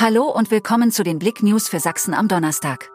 Hallo und willkommen zu den Blick News für Sachsen am Donnerstag.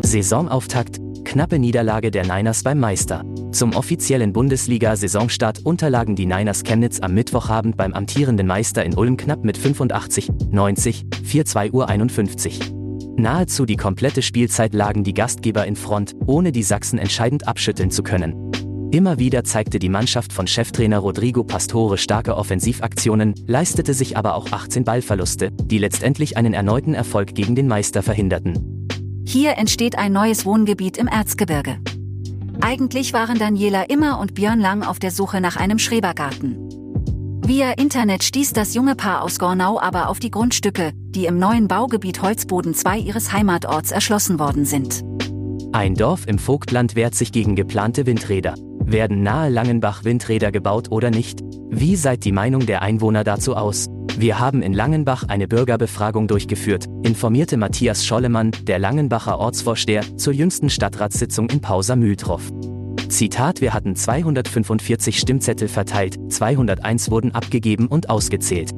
Saisonauftakt, knappe Niederlage der Niners beim Meister. Zum offiziellen Bundesliga-Saisonstart unterlagen die Niners Chemnitz am Mittwochabend beim amtierenden Meister in Ulm knapp mit 85, 90, 4 2 Uhr 51. Nahezu die komplette Spielzeit lagen die Gastgeber in Front, ohne die Sachsen entscheidend abschütteln zu können. Immer wieder zeigte die Mannschaft von Cheftrainer Rodrigo Pastore starke Offensivaktionen, leistete sich aber auch 18 Ballverluste, die letztendlich einen erneuten Erfolg gegen den Meister verhinderten. Hier entsteht ein neues Wohngebiet im Erzgebirge. Eigentlich waren Daniela Immer und Björn Lang auf der Suche nach einem Schrebergarten. Via Internet stieß das junge Paar aus Gornau aber auf die Grundstücke, die im neuen Baugebiet Holzboden 2 ihres Heimatorts erschlossen worden sind. Ein Dorf im Vogtland wehrt sich gegen geplante Windräder. Werden nahe Langenbach Windräder gebaut oder nicht? Wie seid die Meinung der Einwohner dazu aus? Wir haben in Langenbach eine Bürgerbefragung durchgeführt, informierte Matthias Schollemann, der Langenbacher Ortsvorsteher, zur jüngsten Stadtratssitzung in Pausa-Mühltroff. Zitat: Wir hatten 245 Stimmzettel verteilt, 201 wurden abgegeben und ausgezählt.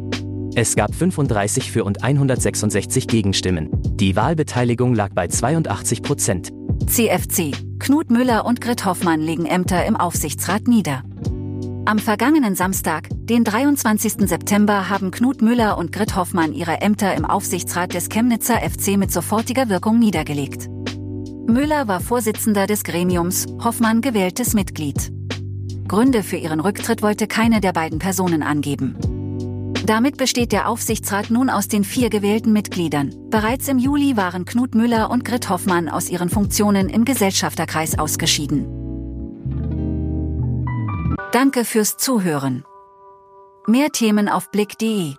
Es gab 35 für und 166 Gegenstimmen. Die Wahlbeteiligung lag bei 82 Prozent. CFC. Knut Müller und Grit Hoffmann legen Ämter im Aufsichtsrat nieder. Am vergangenen Samstag, den 23. September, haben Knut Müller und Grit Hoffmann ihre Ämter im Aufsichtsrat des Chemnitzer FC mit sofortiger Wirkung niedergelegt. Müller war Vorsitzender des Gremiums, Hoffmann gewähltes Mitglied. Gründe für ihren Rücktritt wollte keine der beiden Personen angeben. Damit besteht der Aufsichtsrat nun aus den vier gewählten Mitgliedern. Bereits im Juli waren Knut Müller und Grit Hoffmann aus ihren Funktionen im Gesellschafterkreis ausgeschieden. Danke fürs Zuhören. Mehr Themen auf blick.de